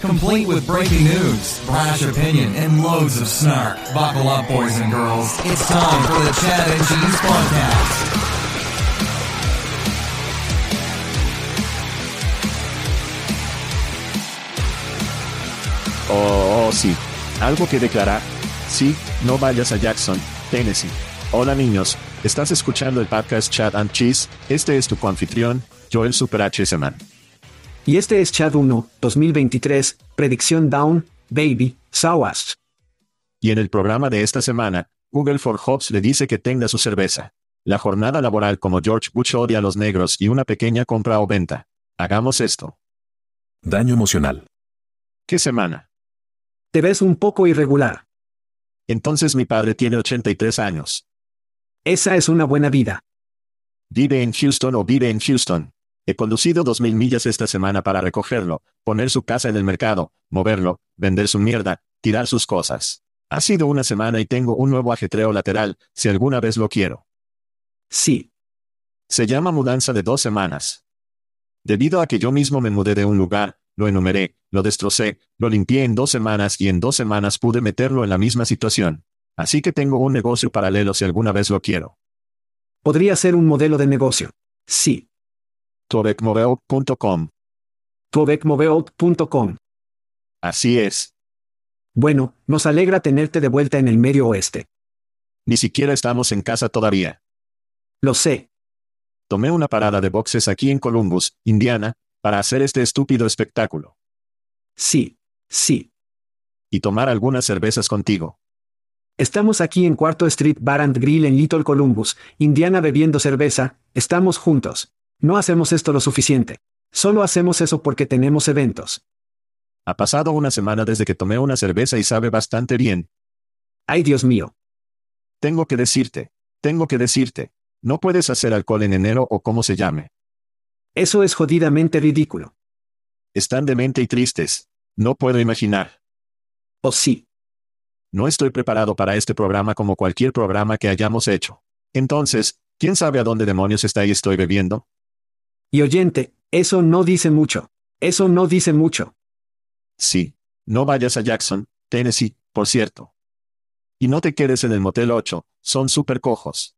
Complete with breaking news, brash opinion, and loads of snark. Buckle up, boys and girls. It's time for the Chad and Cheese podcast. Oh, oh, sí. ¿Algo que declarar? Sí, no vayas a Jackson, Tennessee. Hola niños, estás escuchando el podcast Chat and Cheese, este es tu coanfitrión, Joel Super H. Y este es Chat 1, 2023, predicción Down, Baby, Sawash. Y en el programa de esta semana, Google for Jobs le dice que tenga su cerveza. La jornada laboral como George Bush odia a los negros y una pequeña compra o venta. Hagamos esto. Daño emocional. ¿Qué semana? Te ves un poco irregular. Entonces mi padre tiene 83 años. Esa es una buena vida. Vive en Houston o vive en Houston. He conducido dos mil millas esta semana para recogerlo, poner su casa en el mercado, moverlo, vender su mierda, tirar sus cosas. Ha sido una semana y tengo un nuevo ajetreo lateral, si alguna vez lo quiero. Sí. Se llama mudanza de dos semanas. Debido a que yo mismo me mudé de un lugar, lo enumeré, lo destrocé, lo limpié en dos semanas y en dos semanas pude meterlo en la misma situación. Así que tengo un negocio paralelo si alguna vez lo quiero. Podría ser un modelo de negocio. Sí. Tobecmoveo.com. Tobecmoveo.com. Así es. Bueno, nos alegra tenerte de vuelta en el medio oeste. Ni siquiera estamos en casa todavía. Lo sé. Tomé una parada de boxes aquí en Columbus, Indiana, para hacer este estúpido espectáculo. Sí, sí. Y tomar algunas cervezas contigo. Estamos aquí en Cuarto Street Bar and Grill en Little Columbus, Indiana bebiendo cerveza, estamos juntos. No hacemos esto lo suficiente. Solo hacemos eso porque tenemos eventos. Ha pasado una semana desde que tomé una cerveza y sabe bastante bien. Ay Dios mío. Tengo que decirte, tengo que decirte, no puedes hacer alcohol en enero o como se llame. Eso es jodidamente ridículo. Están demente y tristes. No puedo imaginar. ¿O sí? No estoy preparado para este programa como cualquier programa que hayamos hecho. Entonces, ¿quién sabe a dónde demonios está y estoy bebiendo? Y oyente, eso no dice mucho. Eso no dice mucho. Sí. No vayas a Jackson, Tennessee, por cierto. Y no te quedes en el Motel 8, son súper cojos.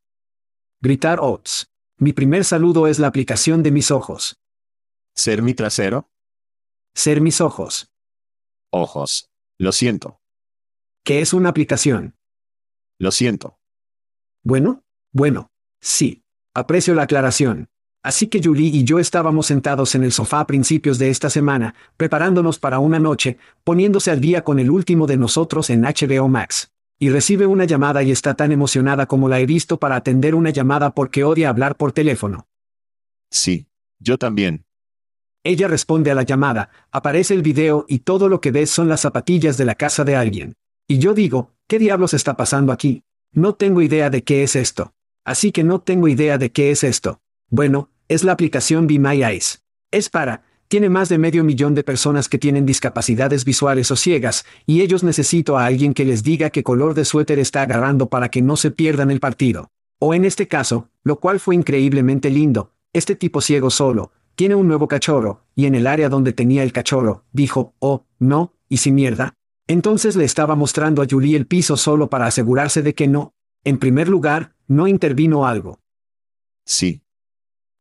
Gritar Oats. Mi primer saludo es la aplicación de mis ojos. ¿Ser mi trasero? Ser mis ojos. Ojos. Lo siento. ¿Qué es una aplicación? Lo siento. Bueno, bueno. Sí. Aprecio la aclaración. Así que Julie y yo estábamos sentados en el sofá a principios de esta semana, preparándonos para una noche, poniéndose al día con el último de nosotros en HBO Max y recibe una llamada y está tan emocionada como la he visto para atender una llamada porque odia hablar por teléfono. Sí. Yo también. Ella responde a la llamada, aparece el video y todo lo que ves son las zapatillas de la casa de alguien. Y yo digo, ¿qué diablos está pasando aquí? No tengo idea de qué es esto. Así que no tengo idea de qué es esto. Bueno, es la aplicación Be My Eyes. Es para, tiene más de medio millón de personas que tienen discapacidades visuales o ciegas, y ellos necesito a alguien que les diga qué color de suéter está agarrando para que no se pierdan el partido. O en este caso, lo cual fue increíblemente lindo, este tipo ciego solo, tiene un nuevo cachorro, y en el área donde tenía el cachorro, dijo, oh, no, y si mierda. Entonces le estaba mostrando a Julie el piso solo para asegurarse de que no. En primer lugar, no intervino algo. Sí.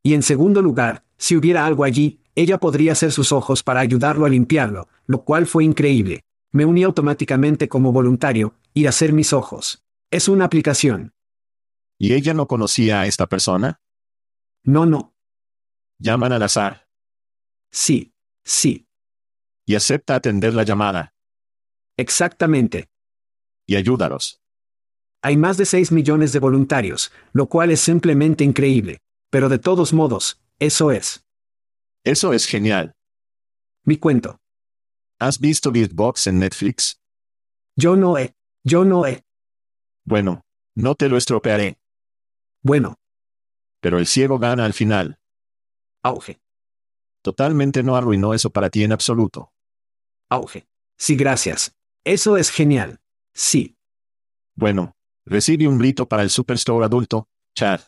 Y en segundo lugar, si hubiera algo allí, ella podría hacer sus ojos para ayudarlo a limpiarlo, lo cual fue increíble. Me uní automáticamente como voluntario, y hacer mis ojos. Es una aplicación. ¿Y ella no conocía a esta persona? No, no. Llaman al azar. Sí. Sí. Y acepta atender la llamada. Exactamente. Y ayúdalos. Hay más de 6 millones de voluntarios, lo cual es simplemente increíble. Pero de todos modos, eso es. Eso es genial. Mi cuento. ¿Has visto Beatbox en Netflix? Yo no he. Yo no he. Bueno, no te lo estropearé. Bueno. Pero el ciego gana al final. Auge. Totalmente no arruinó eso para ti en absoluto. Auge. Sí, gracias. Eso es genial. Sí. Bueno, recibe un grito para el Superstore adulto, Chad.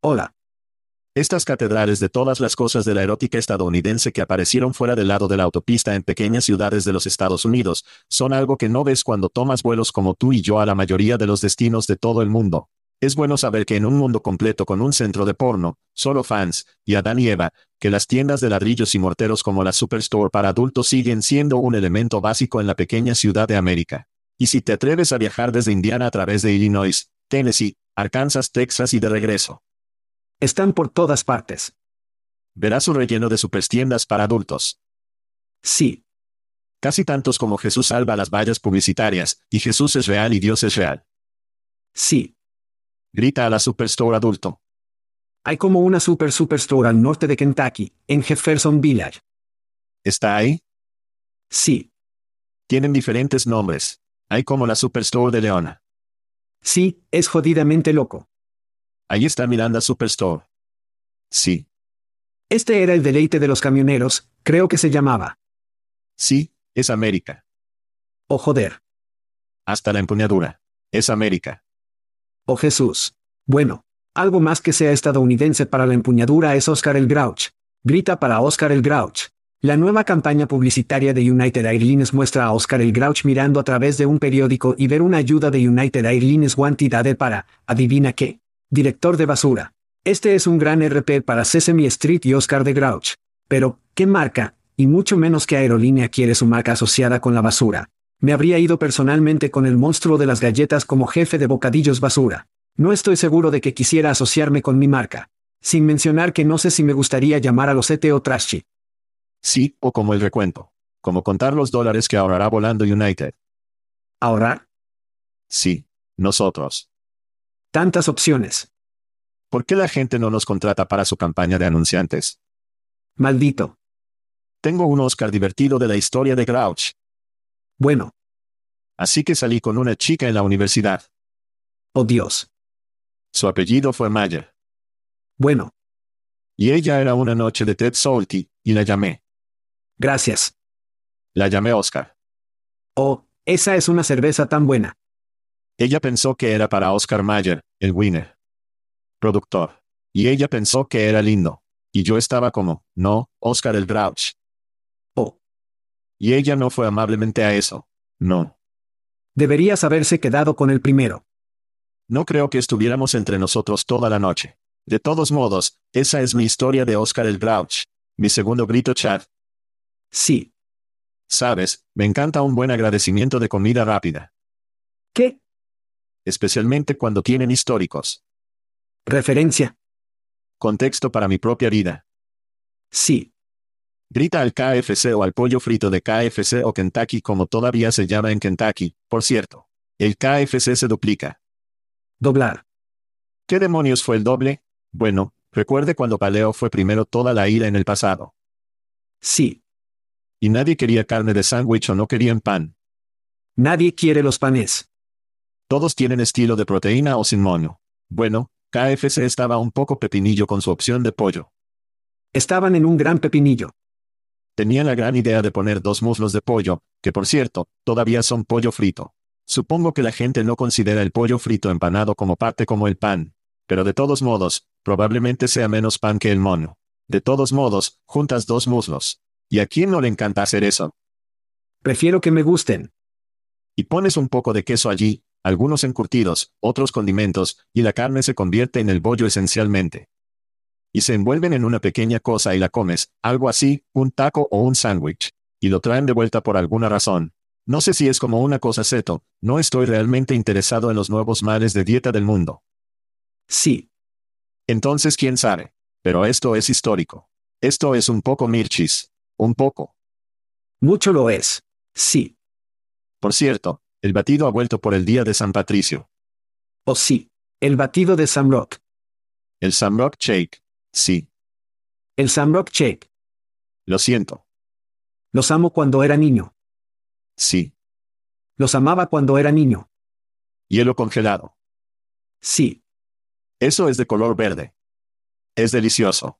Hola. Estas catedrales de todas las cosas de la erótica estadounidense que aparecieron fuera del lado de la autopista en pequeñas ciudades de los Estados Unidos, son algo que no ves cuando tomas vuelos como tú y yo a la mayoría de los destinos de todo el mundo. Es bueno saber que en un mundo completo con un centro de porno, solo fans, y Adán y Eva, que las tiendas de ladrillos y morteros como la Superstore para adultos siguen siendo un elemento básico en la pequeña ciudad de América. Y si te atreves a viajar desde Indiana a través de Illinois, Tennessee, Arkansas, Texas y de regreso, están por todas partes. Verás un relleno de supertiendas para adultos. Sí. Casi tantos como Jesús salva las vallas publicitarias, y Jesús es real y Dios es real. Sí. Grita a la Superstore adulto. Hay como una Super Superstore al norte de Kentucky, en Jefferson Village. ¿Está ahí? Sí. Tienen diferentes nombres. Hay como la Superstore de Leona. Sí, es jodidamente loco. Ahí está Miranda Superstore. Sí. Este era el deleite de los camioneros, creo que se llamaba. Sí, es América. Oh joder. Hasta la empuñadura. Es América. Oh Jesús. Bueno, algo más que sea estadounidense para la empuñadura es Oscar el Grouch. Grita para Oscar el Grouch. La nueva campaña publicitaria de United Airlines muestra a Oscar el Grouch mirando a través de un periódico y ver una ayuda de United Airlines Wanted para, adivina qué, director de basura. Este es un gran RP para Sesame Street y Oscar de Grouch. Pero, ¿qué marca? Y mucho menos que aerolínea quiere su marca asociada con la basura. Me habría ido personalmente con el monstruo de las galletas como jefe de bocadillos basura. No estoy seguro de que quisiera asociarme con mi marca. Sin mencionar que no sé si me gustaría llamar a los ET o Trashy. Sí, o como el recuento. Como contar los dólares que ahorrará volando United. ¿Ahorrar? Sí, nosotros. Tantas opciones. ¿Por qué la gente no nos contrata para su campaña de anunciantes? Maldito. Tengo un Oscar divertido de la historia de Grouch. Bueno. Así que salí con una chica en la universidad. Oh Dios. Su apellido fue Mayer. Bueno. Y ella era una noche de Ted Salty, y la llamé. Gracias. La llamé Oscar. Oh, esa es una cerveza tan buena. Ella pensó que era para Oscar Mayer, el winner. Productor. Y ella pensó que era lindo. Y yo estaba como, no, Oscar el Grouch. Oh. Y ella no fue amablemente a eso. No. Deberías haberse quedado con el primero. No creo que estuviéramos entre nosotros toda la noche. De todos modos, esa es mi historia de Oscar el Grouch. Mi segundo grito Chad. Sí. Sabes, me encanta un buen agradecimiento de comida rápida. ¿Qué? Especialmente cuando tienen históricos. Referencia. Contexto para mi propia vida. Sí. Grita al KFC o al pollo frito de KFC o Kentucky como todavía se llama en Kentucky, por cierto. El KFC se duplica. Doblar. ¿Qué demonios fue el doble? Bueno, Recuerde cuando Paleo fue primero toda la ira en el pasado. Sí. Y nadie quería carne de sándwich o no querían pan. Nadie quiere los panes. Todos tienen estilo de proteína o sin mono. Bueno, KFC estaba un poco pepinillo con su opción de pollo. Estaban en un gran pepinillo. Tenían la gran idea de poner dos muslos de pollo, que por cierto, todavía son pollo frito. Supongo que la gente no considera el pollo frito empanado como parte como el pan. Pero de todos modos, probablemente sea menos pan que el mono. De todos modos, juntas dos muslos. ¿Y a quién no le encanta hacer eso? Prefiero que me gusten. Y pones un poco de queso allí, algunos encurtidos, otros condimentos, y la carne se convierte en el bollo esencialmente. Y se envuelven en una pequeña cosa y la comes, algo así, un taco o un sándwich. Y lo traen de vuelta por alguna razón. No sé si es como una cosa seto, no estoy realmente interesado en los nuevos males de dieta del mundo. Sí. Entonces quién sabe. Pero esto es histórico. Esto es un poco Mirchis. Un poco. Mucho lo es. Sí. Por cierto, el batido ha vuelto por el día de San Patricio. Oh sí. El batido de Samrock. El Samrock Shake. Sí. El Samrock Shake. Lo siento. Los amo cuando era niño. Sí. Los amaba cuando era niño. Hielo congelado. Sí. Eso es de color verde. Es delicioso.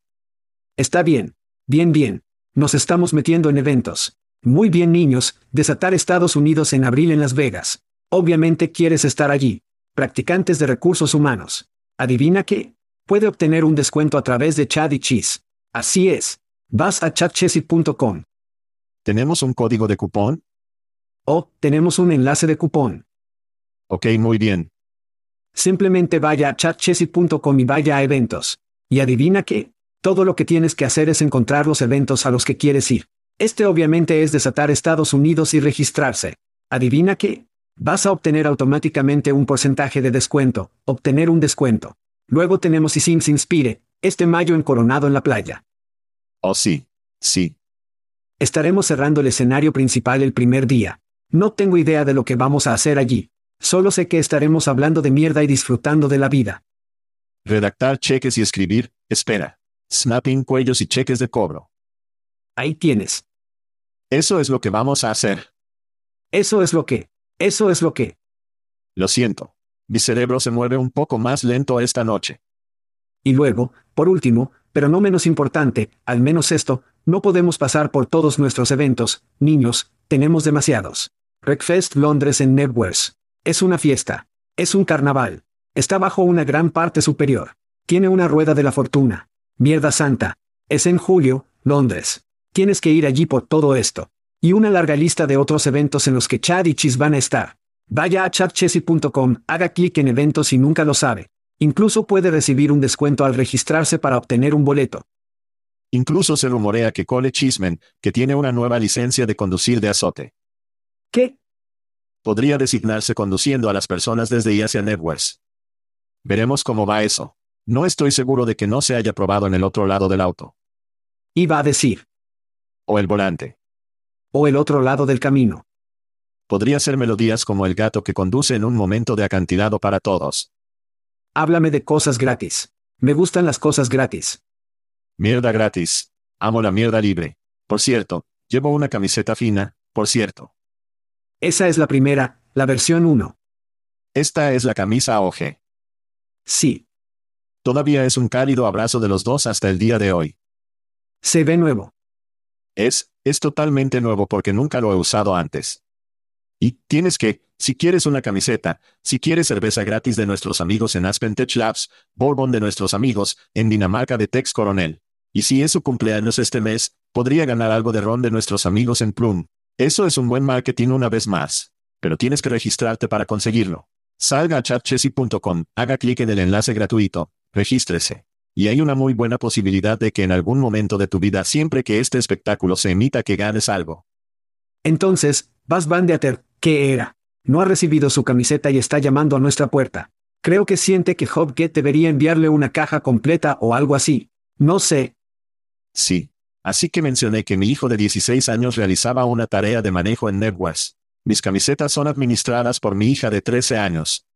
Está bien. Bien, bien. Nos estamos metiendo en eventos. Muy bien, niños, desatar Estados Unidos en abril en Las Vegas. Obviamente quieres estar allí. Practicantes de recursos humanos. ¿Adivina qué? Puede obtener un descuento a través de Chad y Cheese. Así es. Vas a chatchessy.com. ¿Tenemos un código de cupón? Oh, tenemos un enlace de cupón. Ok, muy bien. Simplemente vaya a chatchessy.com y vaya a eventos. Y adivina qué? Todo lo que tienes que hacer es encontrar los eventos a los que quieres ir. Este obviamente es desatar Estados Unidos y registrarse. ¿Adivina qué? Vas a obtener automáticamente un porcentaje de descuento, obtener un descuento. Luego tenemos y Sims Inspire, este mayo en Coronado en la playa. Oh sí. Sí. Estaremos cerrando el escenario principal el primer día. No tengo idea de lo que vamos a hacer allí. Solo sé que estaremos hablando de mierda y disfrutando de la vida. Redactar cheques y escribir, espera. Snapping cuellos y cheques de cobro. Ahí tienes. Eso es lo que vamos a hacer. Eso es lo que. Eso es lo que. Lo siento. Mi cerebro se mueve un poco más lento esta noche. Y luego, por último, pero no menos importante, al menos esto, no podemos pasar por todos nuestros eventos, niños, tenemos demasiados. Breakfast Londres en Nebworth. Es una fiesta. Es un carnaval. Está bajo una gran parte superior. Tiene una rueda de la fortuna. Mierda santa. Es en julio, Londres. Tienes que ir allí por todo esto. Y una larga lista de otros eventos en los que Chad y Chis van a estar. Vaya a chadchessy.com, haga clic en eventos y nunca lo sabe. Incluso puede recibir un descuento al registrarse para obtener un boleto. Incluso se rumorea que Cole Chismen, que tiene una nueva licencia de conducir de azote. ¿Qué? Podría designarse conduciendo a las personas desde y hacia Networks. Veremos cómo va eso. No estoy seguro de que no se haya probado en el otro lado del auto. Iba a decir. O el volante. O el otro lado del camino. Podría ser melodías como el gato que conduce en un momento de acantilado para todos. Háblame de cosas gratis. Me gustan las cosas gratis. Mierda gratis. Amo la mierda libre. Por cierto, llevo una camiseta fina, por cierto. Esa es la primera, la versión 1. Esta es la camisa OG. Sí. Todavía es un cálido abrazo de los dos hasta el día de hoy. Se ve nuevo. Es, es totalmente nuevo porque nunca lo he usado antes. Y tienes que, si quieres una camiseta, si quieres cerveza gratis de nuestros amigos en Aspen Tech Labs, Bourbon de nuestros amigos, en Dinamarca de Tex Coronel. Y si es su cumpleaños este mes, podría ganar algo de ron de nuestros amigos en Plum. Eso es un buen marketing una vez más. Pero tienes que registrarte para conseguirlo. Salga a chatchessy.com, haga clic en el enlace gratuito, regístrese. Y hay una muy buena posibilidad de que en algún momento de tu vida siempre que este espectáculo se emita que ganes algo. Entonces, Bas Van de Ater, ¿qué era? No ha recibido su camiseta y está llamando a nuestra puerta. Creo que siente que Hobget debería enviarle una caja completa o algo así. No sé. Sí. Así que mencioné que mi hijo de 16 años realizaba una tarea de manejo en NetWest. Mis camisetas son administradas por mi hija de 13 años.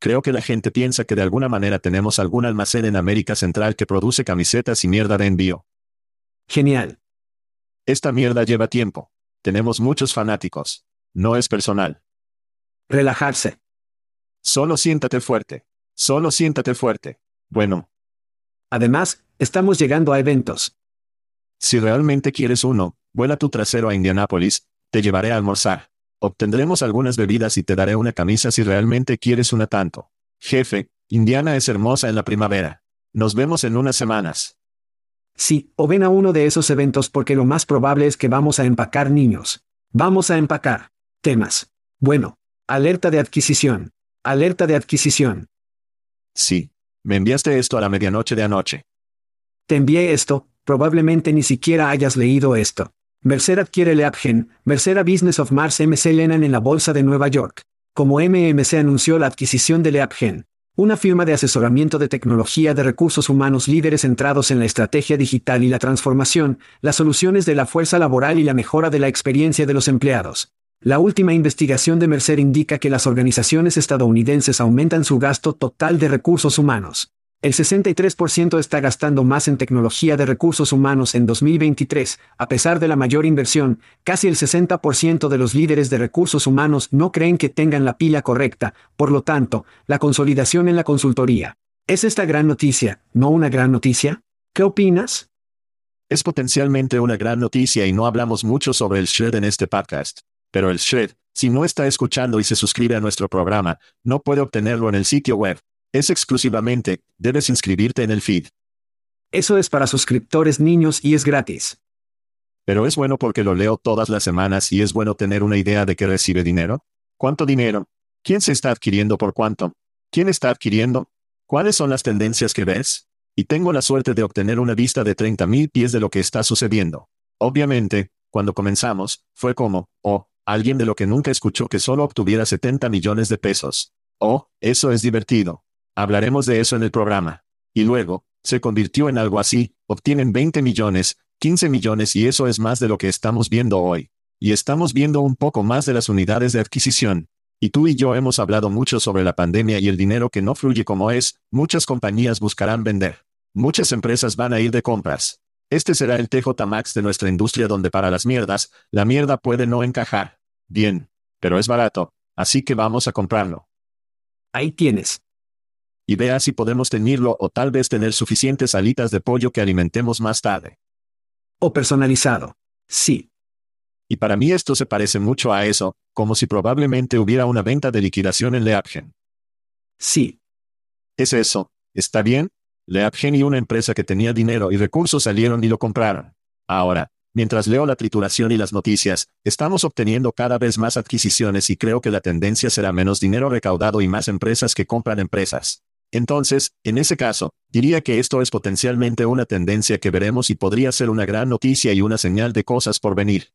Creo que la gente piensa que de alguna manera tenemos algún almacén en América Central que produce camisetas y mierda de envío. Genial. Esta mierda lleva tiempo. Tenemos muchos fanáticos. No es personal. Relajarse. Solo siéntate fuerte. Solo siéntate fuerte. Bueno, Además, estamos llegando a eventos. si realmente quieres uno, vuela tu trasero a Indianápolis, te llevaré a almorzar. Obtendremos algunas bebidas y te daré una camisa si realmente quieres una tanto. Jefe, Indiana es hermosa en la primavera. Nos vemos en unas semanas. Sí, o ven a uno de esos eventos porque lo más probable es que vamos a empacar niños. Vamos a empacar. Temas. Bueno. Alerta de adquisición. Alerta de adquisición. Sí. Me enviaste esto a la medianoche de anoche. Te envié esto, probablemente ni siquiera hayas leído esto. Mercer adquiere Leapgen, Mercer Business of Mars MC Lenan en la Bolsa de Nueva York. Como MMC anunció la adquisición de Leapgen, una firma de asesoramiento de tecnología de recursos humanos líderes centrados en la estrategia digital y la transformación, las soluciones de la fuerza laboral y la mejora de la experiencia de los empleados. La última investigación de Mercer indica que las organizaciones estadounidenses aumentan su gasto total de recursos humanos. El 63% está gastando más en tecnología de recursos humanos en 2023, a pesar de la mayor inversión, casi el 60% de los líderes de recursos humanos no creen que tengan la pila correcta, por lo tanto, la consolidación en la consultoría. ¿Es esta gran noticia, no una gran noticia? ¿Qué opinas? Es potencialmente una gran noticia y no hablamos mucho sobre el shred en este podcast. Pero el shred, si no está escuchando y se suscribe a nuestro programa, no puede obtenerlo en el sitio web. Es exclusivamente, debes inscribirte en el feed. Eso es para suscriptores niños y es gratis. Pero es bueno porque lo leo todas las semanas y es bueno tener una idea de que recibe dinero. ¿Cuánto dinero? ¿Quién se está adquiriendo por cuánto? ¿Quién está adquiriendo? ¿Cuáles son las tendencias que ves? Y tengo la suerte de obtener una vista de 30.000 pies de lo que está sucediendo. Obviamente, cuando comenzamos, fue como, oh, alguien de lo que nunca escuchó que solo obtuviera 70 millones de pesos. Oh, eso es divertido. Hablaremos de eso en el programa. Y luego, se convirtió en algo así, obtienen 20 millones, 15 millones y eso es más de lo que estamos viendo hoy. Y estamos viendo un poco más de las unidades de adquisición. Y tú y yo hemos hablado mucho sobre la pandemia y el dinero que no fluye como es, muchas compañías buscarán vender. Muchas empresas van a ir de compras. Este será el TJ Max de nuestra industria donde para las mierdas, la mierda puede no encajar. Bien. Pero es barato, así que vamos a comprarlo. Ahí tienes. Y vea si podemos tenerlo o tal vez tener suficientes alitas de pollo que alimentemos más tarde. O personalizado. Sí. Y para mí esto se parece mucho a eso, como si probablemente hubiera una venta de liquidación en Leapgen. Sí. Es eso, ¿está bien? Leapgen y una empresa que tenía dinero y recursos salieron y lo compraron. Ahora, mientras leo la trituración y las noticias, estamos obteniendo cada vez más adquisiciones y creo que la tendencia será menos dinero recaudado y más empresas que compran empresas. Entonces, en ese caso, diría que esto es potencialmente una tendencia que veremos y podría ser una gran noticia y una señal de cosas por venir.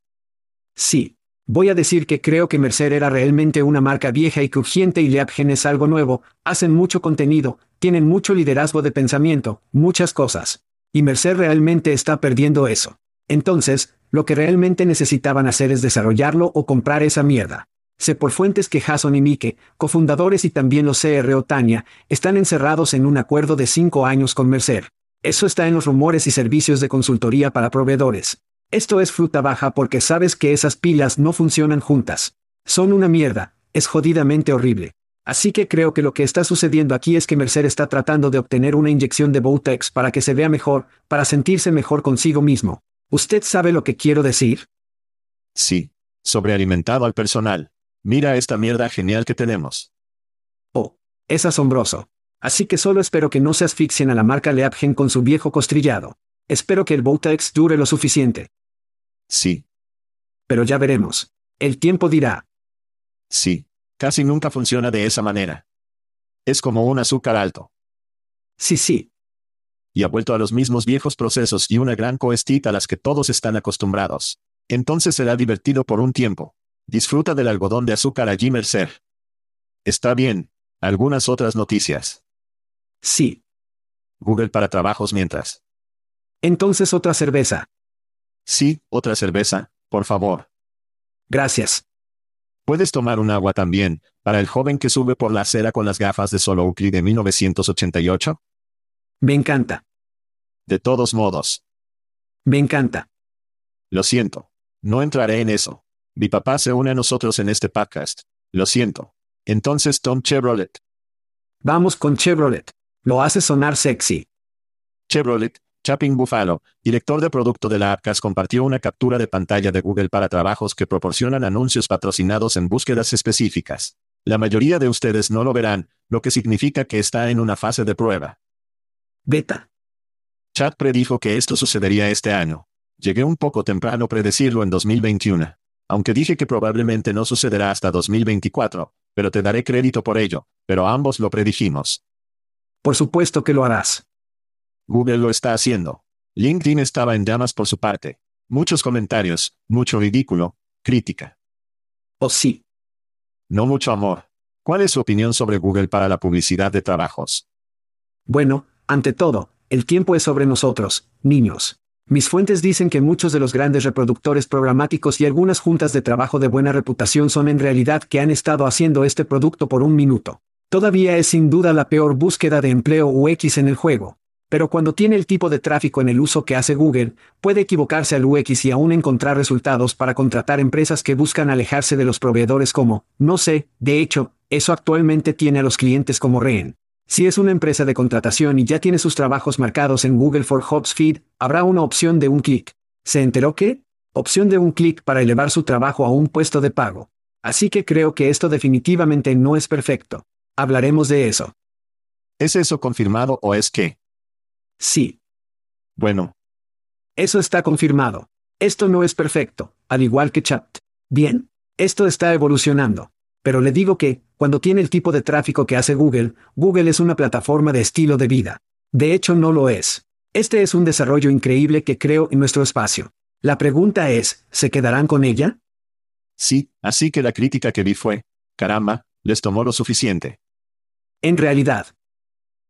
Sí. Voy a decir que creo que Mercer era realmente una marca vieja y crujiente y Leapgen es algo nuevo, hacen mucho contenido, tienen mucho liderazgo de pensamiento, muchas cosas. Y Mercer realmente está perdiendo eso. Entonces, lo que realmente necesitaban hacer es desarrollarlo o comprar esa mierda. Sé por fuentes que Jason y Mike, cofundadores y también los CRO Tania, están encerrados en un acuerdo de cinco años con Mercer. Eso está en los rumores y servicios de consultoría para proveedores. Esto es fruta baja porque sabes que esas pilas no funcionan juntas. Son una mierda, es jodidamente horrible. Así que creo que lo que está sucediendo aquí es que Mercer está tratando de obtener una inyección de Botex para que se vea mejor, para sentirse mejor consigo mismo. ¿Usted sabe lo que quiero decir? Sí. Sobrealimentado al personal. Mira esta mierda genial que tenemos. Oh, es asombroso. Así que solo espero que no se asfixien a la marca Leapgen con su viejo costrillado. Espero que el Botex dure lo suficiente. Sí. Pero ya veremos. El tiempo dirá. Sí. Casi nunca funciona de esa manera. Es como un azúcar alto. Sí, sí. Y ha vuelto a los mismos viejos procesos y una gran coestita a las que todos están acostumbrados. Entonces será divertido por un tiempo. Disfruta del algodón de azúcar allí Mercer. Está bien. Algunas otras noticias. Sí. Google para trabajos mientras. Entonces otra cerveza. Sí, otra cerveza, por favor. Gracias. Puedes tomar un agua también, para el joven que sube por la acera con las gafas de solo Oakley de 1988? Me encanta. De todos modos. Me encanta. Lo siento. No entraré en eso. Mi papá se une a nosotros en este podcast. Lo siento. Entonces Tom Chevrolet. Vamos con Chevrolet. Lo hace sonar sexy. Chevrolet, Chapin Buffalo, director de producto de la Arcas, compartió una captura de pantalla de Google para trabajos que proporcionan anuncios patrocinados en búsquedas específicas. La mayoría de ustedes no lo verán, lo que significa que está en una fase de prueba. Beta. Chad predijo que esto sucedería este año. Llegué un poco temprano predecirlo en 2021. Aunque dije que probablemente no sucederá hasta 2024, pero te daré crédito por ello, pero ambos lo predijimos. Por supuesto que lo harás. Google lo está haciendo. LinkedIn estaba en llamas por su parte. Muchos comentarios, mucho ridículo, crítica. Oh sí. No mucho amor. ¿Cuál es su opinión sobre Google para la publicidad de trabajos? Bueno, ante todo, el tiempo es sobre nosotros, niños. Mis fuentes dicen que muchos de los grandes reproductores programáticos y algunas juntas de trabajo de buena reputación son en realidad que han estado haciendo este producto por un minuto. Todavía es sin duda la peor búsqueda de empleo UX en el juego. Pero cuando tiene el tipo de tráfico en el uso que hace Google, puede equivocarse al UX y aún encontrar resultados para contratar empresas que buscan alejarse de los proveedores como, no sé, de hecho, eso actualmente tiene a los clientes como rehén. Si es una empresa de contratación y ya tiene sus trabajos marcados en Google for Jobs Feed, habrá una opción de un clic. ¿Se enteró qué? Opción de un clic para elevar su trabajo a un puesto de pago. Así que creo que esto definitivamente no es perfecto. Hablaremos de eso. ¿Es eso confirmado o es que? Sí. Bueno. Eso está confirmado. Esto no es perfecto, al igual que chat. Bien. Esto está evolucionando. Pero le digo que, cuando tiene el tipo de tráfico que hace Google, Google es una plataforma de estilo de vida. De hecho, no lo es. Este es un desarrollo increíble que creo en nuestro espacio. La pregunta es, ¿se quedarán con ella? Sí, así que la crítica que vi fue, caramba, les tomó lo suficiente. En realidad.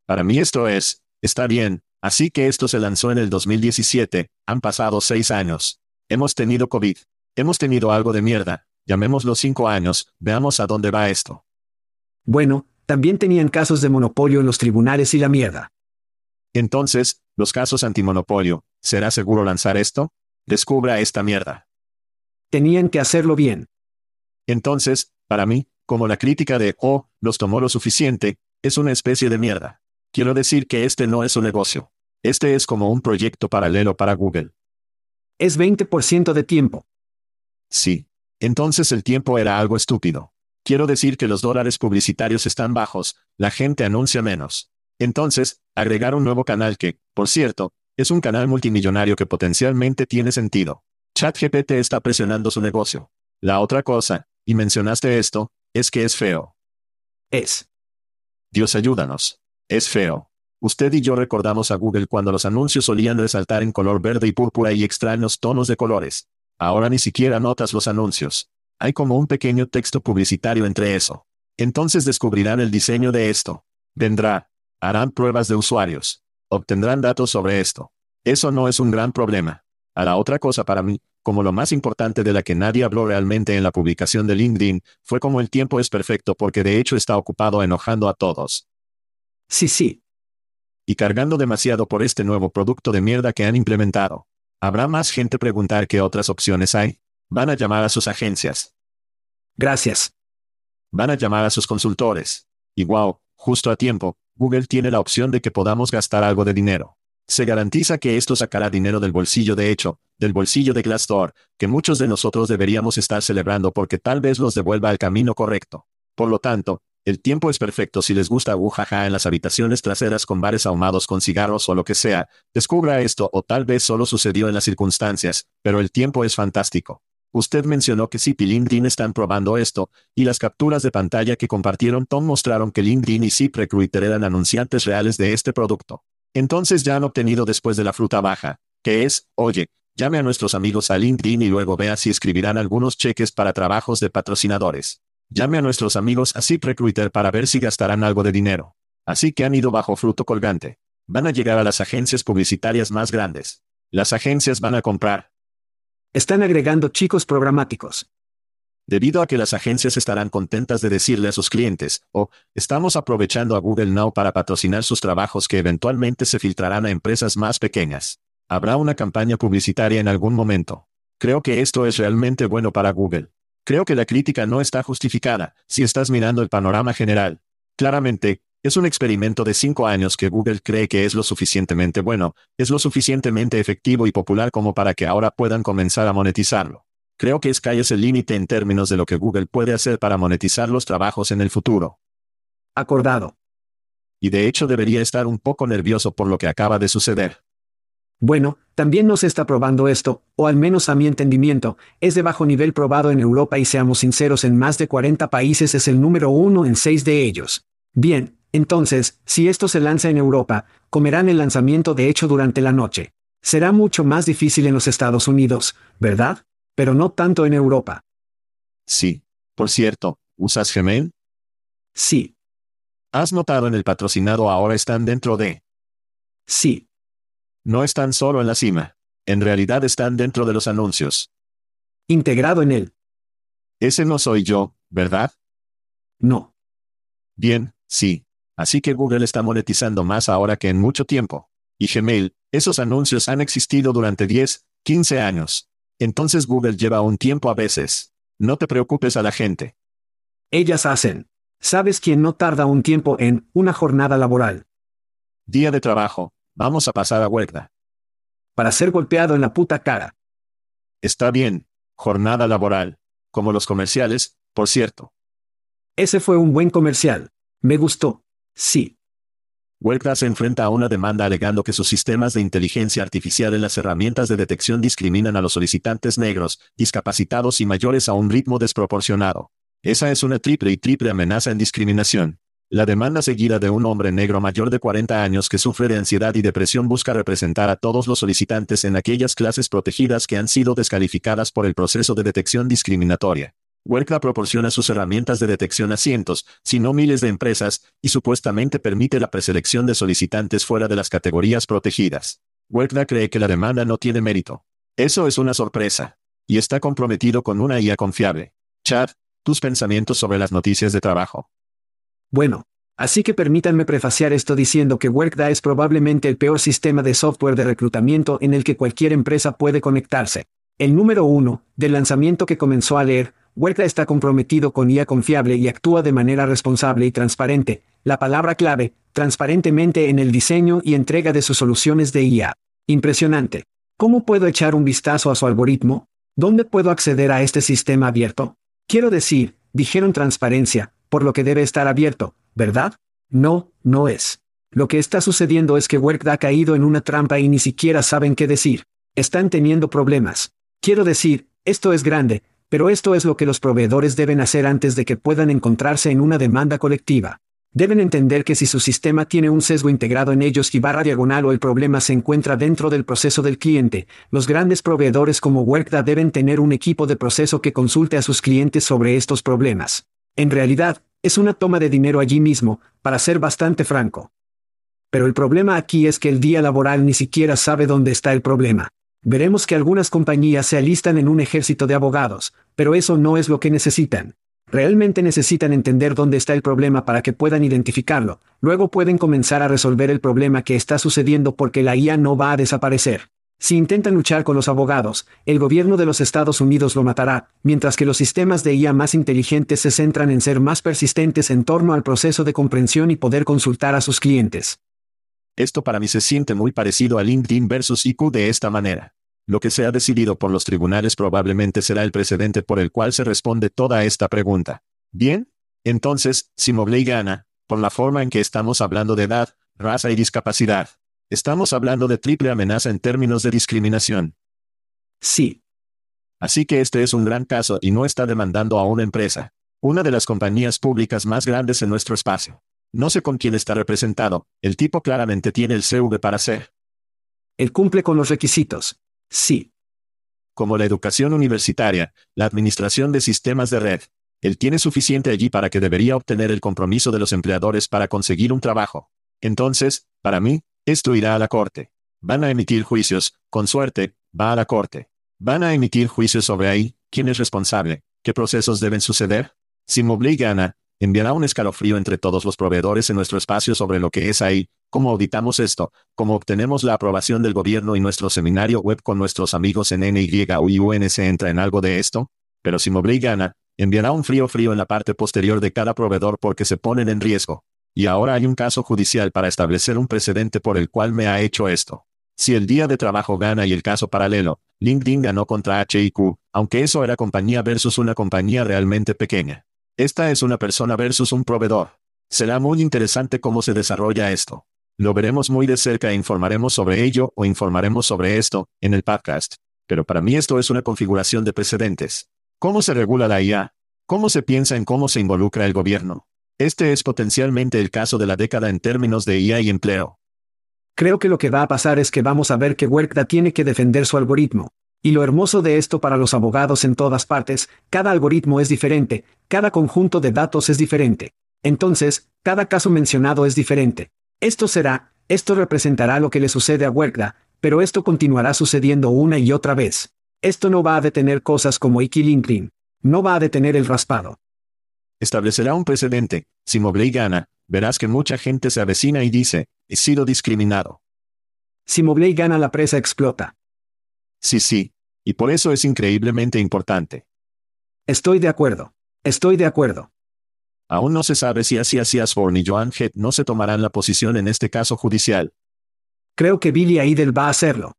Para mí esto es, está bien, Así que esto se lanzó en el 2017, han pasado seis años. Hemos tenido COVID. Hemos tenido algo de mierda, llamémoslo cinco años, veamos a dónde va esto. Bueno, también tenían casos de monopolio en los tribunales y la mierda. Entonces, los casos antimonopolio, ¿será seguro lanzar esto? Descubra esta mierda. Tenían que hacerlo bien. Entonces, para mí, como la crítica de, oh, los tomó lo suficiente, es una especie de mierda. Quiero decir que este no es un negocio. Este es como un proyecto paralelo para Google. Es 20% de tiempo. Sí. Entonces el tiempo era algo estúpido. Quiero decir que los dólares publicitarios están bajos, la gente anuncia menos. Entonces, agregar un nuevo canal que, por cierto, es un canal multimillonario que potencialmente tiene sentido. ChatGPT está presionando su negocio. La otra cosa, y mencionaste esto, es que es feo. Es. Dios ayúdanos. Es feo. Usted y yo recordamos a Google cuando los anuncios solían resaltar en color verde y púrpura y extraños tonos de colores. Ahora ni siquiera notas los anuncios. Hay como un pequeño texto publicitario entre eso. Entonces descubrirán el diseño de esto. Vendrá. Harán pruebas de usuarios. Obtendrán datos sobre esto. Eso no es un gran problema. A la otra cosa para mí, como lo más importante de la que nadie habló realmente en la publicación de LinkedIn, fue como el tiempo es perfecto porque de hecho está ocupado enojando a todos. Sí, sí. Y cargando demasiado por este nuevo producto de mierda que han implementado. ¿Habrá más gente preguntar qué otras opciones hay? Van a llamar a sus agencias. Gracias. Van a llamar a sus consultores. Y wow, justo a tiempo, Google tiene la opción de que podamos gastar algo de dinero. Se garantiza que esto sacará dinero del bolsillo de hecho, del bolsillo de Glassdoor, que muchos de nosotros deberíamos estar celebrando porque tal vez los devuelva al camino correcto. Por lo tanto, el tiempo es perfecto si les gusta ujaja en las habitaciones traseras con bares ahumados con cigarros o lo que sea. Descubra esto o tal vez solo sucedió en las circunstancias, pero el tiempo es fantástico. Usted mencionó que Zip y LinkedIn están probando esto, y las capturas de pantalla que compartieron Tom mostraron que LinkedIn y Zip Recruiter eran anunciantes reales de este producto. Entonces ya han obtenido después de la fruta baja, que es, oye, llame a nuestros amigos a LinkedIn y luego vea si escribirán algunos cheques para trabajos de patrocinadores. Llame a nuestros amigos a ZipRecruiter para ver si gastarán algo de dinero. Así que han ido bajo fruto colgante. Van a llegar a las agencias publicitarias más grandes. Las agencias van a comprar. Están agregando chicos programáticos. Debido a que las agencias estarán contentas de decirle a sus clientes, oh, estamos aprovechando a Google Now para patrocinar sus trabajos que eventualmente se filtrarán a empresas más pequeñas. Habrá una campaña publicitaria en algún momento. Creo que esto es realmente bueno para Google. Creo que la crítica no está justificada, si estás mirando el panorama general. Claramente, es un experimento de cinco años que Google cree que es lo suficientemente bueno, es lo suficientemente efectivo y popular como para que ahora puedan comenzar a monetizarlo. Creo que Sky es el límite en términos de lo que Google puede hacer para monetizar los trabajos en el futuro. Acordado. Y de hecho debería estar un poco nervioso por lo que acaba de suceder. Bueno, también no se está probando esto, o al menos a mi entendimiento, es de bajo nivel probado en Europa y seamos sinceros en más de 40 países es el número uno en seis de ellos. Bien, entonces, si esto se lanza en Europa, comerán el lanzamiento de hecho durante la noche. Será mucho más difícil en los Estados Unidos, ¿verdad? Pero no tanto en Europa. Sí. Por cierto, ¿usas Gmail? Sí. ¿Has notado en el patrocinado ahora están dentro de? Sí. No están solo en la cima. En realidad están dentro de los anuncios. Integrado en él. Ese no soy yo, ¿verdad? No. Bien, sí. Así que Google está monetizando más ahora que en mucho tiempo. Y Gmail, esos anuncios han existido durante 10, 15 años. Entonces Google lleva un tiempo a veces. No te preocupes a la gente. Ellas hacen. ¿Sabes quién no tarda un tiempo en una jornada laboral? Día de trabajo, Vamos a pasar a huelga. Para ser golpeado en la puta cara. Está bien. Jornada laboral. Como los comerciales, por cierto. Ese fue un buen comercial. Me gustó. Sí. Huelga se enfrenta a una demanda alegando que sus sistemas de inteligencia artificial en las herramientas de detección discriminan a los solicitantes negros, discapacitados y mayores a un ritmo desproporcionado. Esa es una triple y triple amenaza en discriminación. La demanda seguida de un hombre negro mayor de 40 años que sufre de ansiedad y depresión busca representar a todos los solicitantes en aquellas clases protegidas que han sido descalificadas por el proceso de detección discriminatoria. Huelga proporciona sus herramientas de detección a cientos, si no miles de empresas, y supuestamente permite la preselección de solicitantes fuera de las categorías protegidas. Huelga cree que la demanda no tiene mérito. Eso es una sorpresa. Y está comprometido con una IA confiable. Chad, tus pensamientos sobre las noticias de trabajo. Bueno, así que permítanme prefaciar esto diciendo que Workda es probablemente el peor sistema de software de reclutamiento en el que cualquier empresa puede conectarse. El número uno, del lanzamiento que comenzó a leer, Workda está comprometido con IA confiable y actúa de manera responsable y transparente. La palabra clave, transparentemente en el diseño y entrega de sus soluciones de IA. Impresionante. ¿Cómo puedo echar un vistazo a su algoritmo? ¿Dónde puedo acceder a este sistema abierto? Quiero decir, dijeron transparencia, por lo que debe estar abierto, ¿verdad? No, no es. Lo que está sucediendo es que Workda ha caído en una trampa y ni siquiera saben qué decir. Están teniendo problemas. Quiero decir, esto es grande, pero esto es lo que los proveedores deben hacer antes de que puedan encontrarse en una demanda colectiva. Deben entender que si su sistema tiene un sesgo integrado en ellos y barra diagonal o el problema se encuentra dentro del proceso del cliente, los grandes proveedores como Workda deben tener un equipo de proceso que consulte a sus clientes sobre estos problemas. En realidad, es una toma de dinero allí mismo, para ser bastante franco. Pero el problema aquí es que el día laboral ni siquiera sabe dónde está el problema. Veremos que algunas compañías se alistan en un ejército de abogados, pero eso no es lo que necesitan. Realmente necesitan entender dónde está el problema para que puedan identificarlo, luego pueden comenzar a resolver el problema que está sucediendo porque la IA no va a desaparecer. Si intentan luchar con los abogados, el gobierno de los Estados Unidos lo matará, mientras que los sistemas de IA más inteligentes se centran en ser más persistentes en torno al proceso de comprensión y poder consultar a sus clientes. Esto para mí se siente muy parecido a LinkedIn versus IQ de esta manera. Lo que se ha decidido por los tribunales probablemente será el precedente por el cual se responde toda esta pregunta. Bien, entonces, si Mobley gana, por la forma en que estamos hablando de edad, raza y discapacidad, Estamos hablando de triple amenaza en términos de discriminación. Sí. Así que este es un gran caso y no está demandando a una empresa. Una de las compañías públicas más grandes en nuestro espacio. No sé con quién está representado, el tipo claramente tiene el CV para ser. Él cumple con los requisitos. Sí. Como la educación universitaria, la administración de sistemas de red. Él tiene suficiente allí para que debería obtener el compromiso de los empleadores para conseguir un trabajo. Entonces, para mí, esto irá a la corte. Van a emitir juicios, con suerte, va a la corte. Van a emitir juicios sobre ahí, quién es responsable, ¿Qué procesos deben suceder? Si Mobley gana, enviará un escalofrío entre todos los proveedores en nuestro espacio sobre lo que es ahí, cómo auditamos esto, cómo obtenemos la aprobación del gobierno y nuestro seminario web con nuestros amigos en NY y UNC entra en algo de esto. Pero si Mobley gana, enviará un frío frío en la parte posterior de cada proveedor porque se ponen en riesgo. Y ahora hay un caso judicial para establecer un precedente por el cual me ha hecho esto. Si el día de trabajo gana y el caso paralelo, LinkedIn ganó contra HIQ, aunque eso era compañía versus una compañía realmente pequeña. Esta es una persona versus un proveedor. Será muy interesante cómo se desarrolla esto. Lo veremos muy de cerca e informaremos sobre ello o informaremos sobre esto en el podcast. Pero para mí esto es una configuración de precedentes. ¿Cómo se regula la IA? ¿Cómo se piensa en cómo se involucra el gobierno? Este es potencialmente el caso de la década en términos de IA y empleo. Creo que lo que va a pasar es que vamos a ver que Workda tiene que defender su algoritmo. Y lo hermoso de esto para los abogados en todas partes, cada algoritmo es diferente, cada conjunto de datos es diferente. Entonces, cada caso mencionado es diferente. Esto será, esto representará lo que le sucede a Workda, pero esto continuará sucediendo una y otra vez. Esto no va a detener cosas como Iki. No va a detener el raspado. Establecerá un precedente. Si Mobley gana, verás que mucha gente se avecina y dice, he sido discriminado. Si Mobley gana la presa explota. Sí, sí. Y por eso es increíblemente importante. Estoy de acuerdo. Estoy de acuerdo. Aún no se sabe si así Asborn y Joan Head no se tomarán la posición en este caso judicial. Creo que Billy Idol va a hacerlo.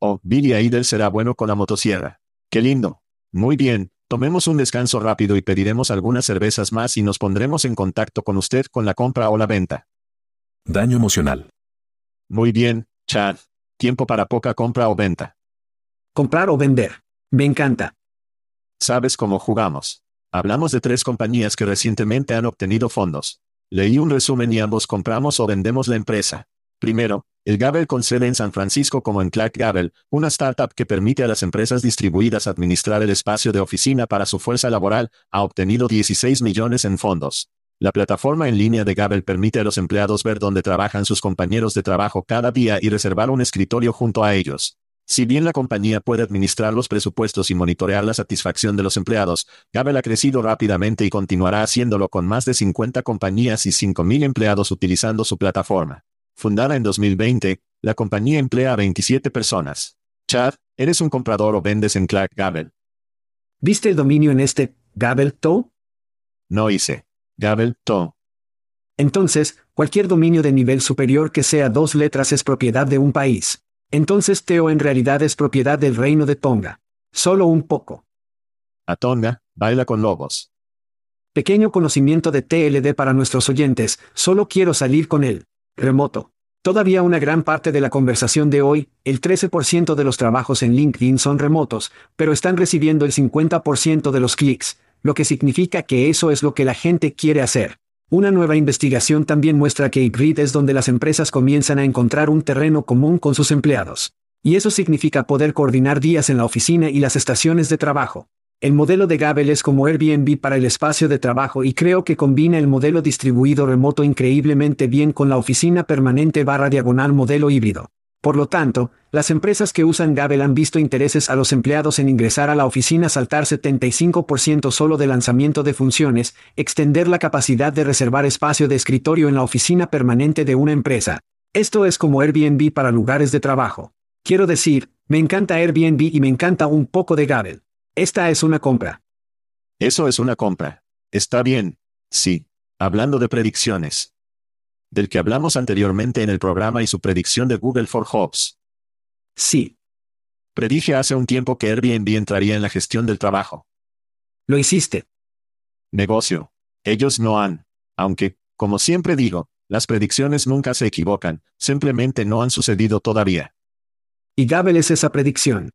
Oh, Billy Idol será bueno con la motosierra. Qué lindo. Muy bien, tomemos un descanso rápido y pediremos algunas cervezas más y nos pondremos en contacto con usted con la compra o la venta. Daño emocional. Muy bien, Chad. Tiempo para poca compra o venta. Comprar o vender. Me encanta. Sabes cómo jugamos. Hablamos de tres compañías que recientemente han obtenido fondos. Leí un resumen y ambos compramos o vendemos la empresa. Primero, el Gabel con sede en San Francisco como en Clark Gabel, una startup que permite a las empresas distribuidas administrar el espacio de oficina para su fuerza laboral, ha obtenido 16 millones en fondos. La plataforma en línea de Gabel permite a los empleados ver dónde trabajan sus compañeros de trabajo cada día y reservar un escritorio junto a ellos. Si bien la compañía puede administrar los presupuestos y monitorear la satisfacción de los empleados, Gabel ha crecido rápidamente y continuará haciéndolo con más de 50 compañías y 5.000 empleados utilizando su plataforma. Fundada en 2020, la compañía emplea a 27 personas. Chad, ¿eres un comprador o vendes en Clark Gabel? ¿Viste el dominio en este Gabel To? No hice. Gabel To. Entonces, cualquier dominio de nivel superior que sea dos letras es propiedad de un país. Entonces Teo en realidad es propiedad del reino de Tonga. Solo un poco. A Tonga, baila con lobos. Pequeño conocimiento de TLD para nuestros oyentes, solo quiero salir con él. Remoto. Todavía una gran parte de la conversación de hoy, el 13% de los trabajos en LinkedIn son remotos, pero están recibiendo el 50% de los clics, lo que significa que eso es lo que la gente quiere hacer. Una nueva investigación también muestra que hybrid es donde las empresas comienzan a encontrar un terreno común con sus empleados. Y eso significa poder coordinar días en la oficina y las estaciones de trabajo. El modelo de Gabel es como Airbnb para el espacio de trabajo y creo que combina el modelo distribuido remoto increíblemente bien con la oficina permanente barra diagonal modelo híbrido. Por lo tanto, las empresas que usan Gabel han visto intereses a los empleados en ingresar a la oficina saltar 75% solo de lanzamiento de funciones, extender la capacidad de reservar espacio de escritorio en la oficina permanente de una empresa. Esto es como Airbnb para lugares de trabajo. Quiero decir, me encanta Airbnb y me encanta un poco de Gabel. Esta es una compra. Eso es una compra. Está bien. Sí. Hablando de predicciones del que hablamos anteriormente en el programa y su predicción de Google for Jobs. Sí. Predije hace un tiempo que Airbnb entraría en la gestión del trabajo. Lo hiciste. Negocio. Ellos no han. Aunque, como siempre digo, las predicciones nunca se equivocan, simplemente no han sucedido todavía. Y Gabel es esa predicción.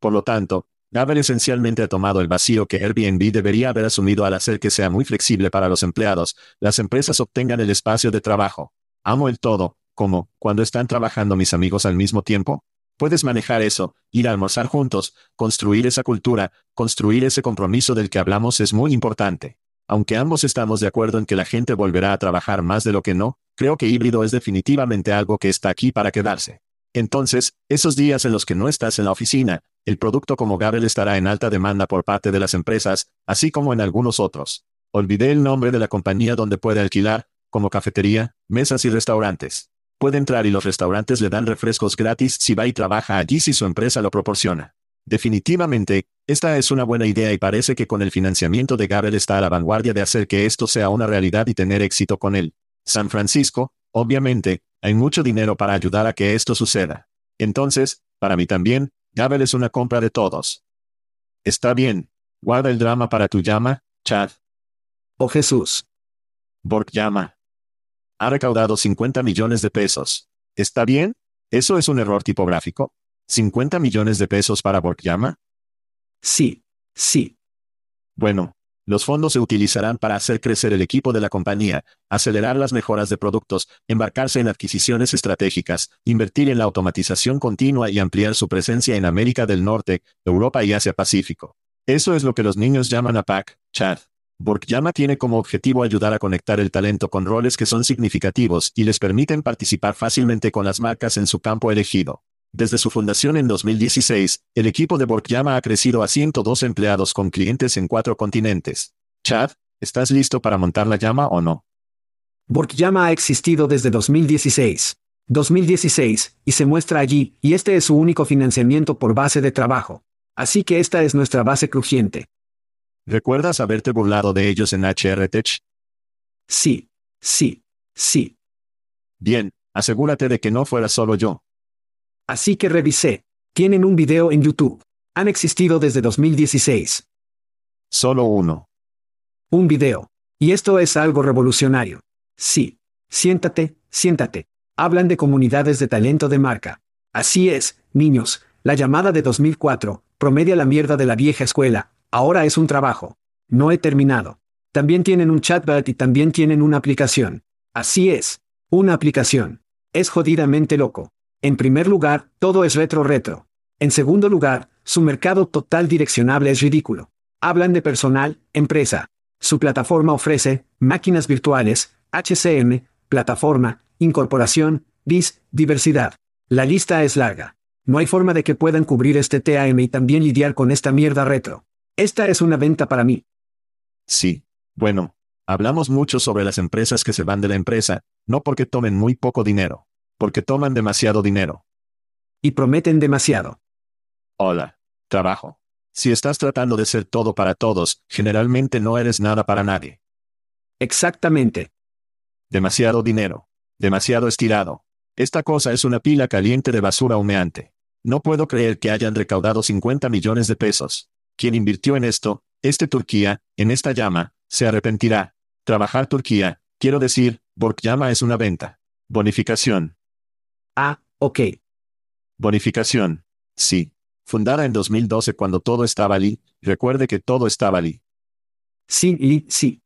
Por lo tanto, Gabel esencialmente tomado el vacío que Airbnb debería haber asumido al hacer que sea muy flexible para los empleados, las empresas obtengan el espacio de trabajo. Amo el todo, como, cuando están trabajando mis amigos al mismo tiempo. Puedes manejar eso, ir a almorzar juntos, construir esa cultura, construir ese compromiso del que hablamos es muy importante. Aunque ambos estamos de acuerdo en que la gente volverá a trabajar más de lo que no, creo que híbrido es definitivamente algo que está aquí para quedarse. Entonces, esos días en los que no estás en la oficina, El producto como Gabel estará en alta demanda por parte de las empresas, así como en algunos otros. Olvidé el nombre de la compañía donde puede alquilar, como cafetería, mesas y restaurantes. Puede entrar y los restaurantes le dan refrescos gratis si va y trabaja allí si su empresa lo proporciona. Definitivamente, esta es una buena idea y parece que con el financiamiento de Gabel está a la vanguardia de hacer que esto sea una realidad y tener éxito con él. San Francisco, obviamente, hay mucho dinero para ayudar a que esto suceda. Entonces, para mí también, Gabel es una compra de todos. Está bien. Guarda el drama para tu llama, Chad. Oh Jesús. Borg llama. Ha recaudado 50 millones de pesos. ¿Está bien? ¿Eso es un error tipográfico? ¿50 millones de pesos para Borg llama? Sí. Sí. Bueno, los fondos se utilizarán para hacer crecer el equipo de la compañía, acelerar las mejoras de productos, embarcarse en adquisiciones estratégicas, invertir en la automatización continua y ampliar su presencia en América del Norte, Europa y Asia Pacífico. Eso es lo que los niños llaman a PAC, Chad. Burkyama tiene como objetivo ayudar a conectar el talento con roles que son significativos y les permiten participar fácilmente con las marcas en su campo elegido. Desde su fundación en 2016, el equipo de Borkyama ha crecido a 102 empleados con clientes en cuatro continentes. Chad, ¿estás listo para montar la llama o no? Borkyama ha existido desde 2016. 2016, y se muestra allí, y este es su único financiamiento por base de trabajo. Así que esta es nuestra base crujiente. ¿Recuerdas haberte burlado de ellos en HR Tech? Sí, sí, sí. Bien, asegúrate de que no fuera solo yo. Así que revisé. Tienen un video en YouTube. Han existido desde 2016. Solo uno. Un video. Y esto es algo revolucionario. Sí. Siéntate, siéntate. Hablan de comunidades de talento de marca. Así es, niños, la llamada de 2004, promedia la mierda de la vieja escuela, ahora es un trabajo. No he terminado. También tienen un chatbot y también tienen una aplicación. Así es. Una aplicación. Es jodidamente loco. En primer lugar, todo es retro-retro. En segundo lugar, su mercado total direccionable es ridículo. Hablan de personal, empresa. Su plataforma ofrece máquinas virtuales, HCM, plataforma, incorporación, BIS, diversidad. La lista es larga. No hay forma de que puedan cubrir este TAM y también lidiar con esta mierda retro. Esta es una venta para mí. Sí. Bueno, hablamos mucho sobre las empresas que se van de la empresa, no porque tomen muy poco dinero porque toman demasiado dinero. Y prometen demasiado. Hola. Trabajo. Si estás tratando de ser todo para todos, generalmente no eres nada para nadie. Exactamente. Demasiado dinero. Demasiado estirado. Esta cosa es una pila caliente de basura humeante. No puedo creer que hayan recaudado 50 millones de pesos. Quien invirtió en esto, este Turquía, en esta llama, se arrepentirá. Trabajar Turquía, quiero decir, llama es una venta. Bonificación. Ah, ok. Bonificación. Sí. Fundada en 2012 cuando todo estaba allí, recuerde que todo estaba allí. Sí, y sí.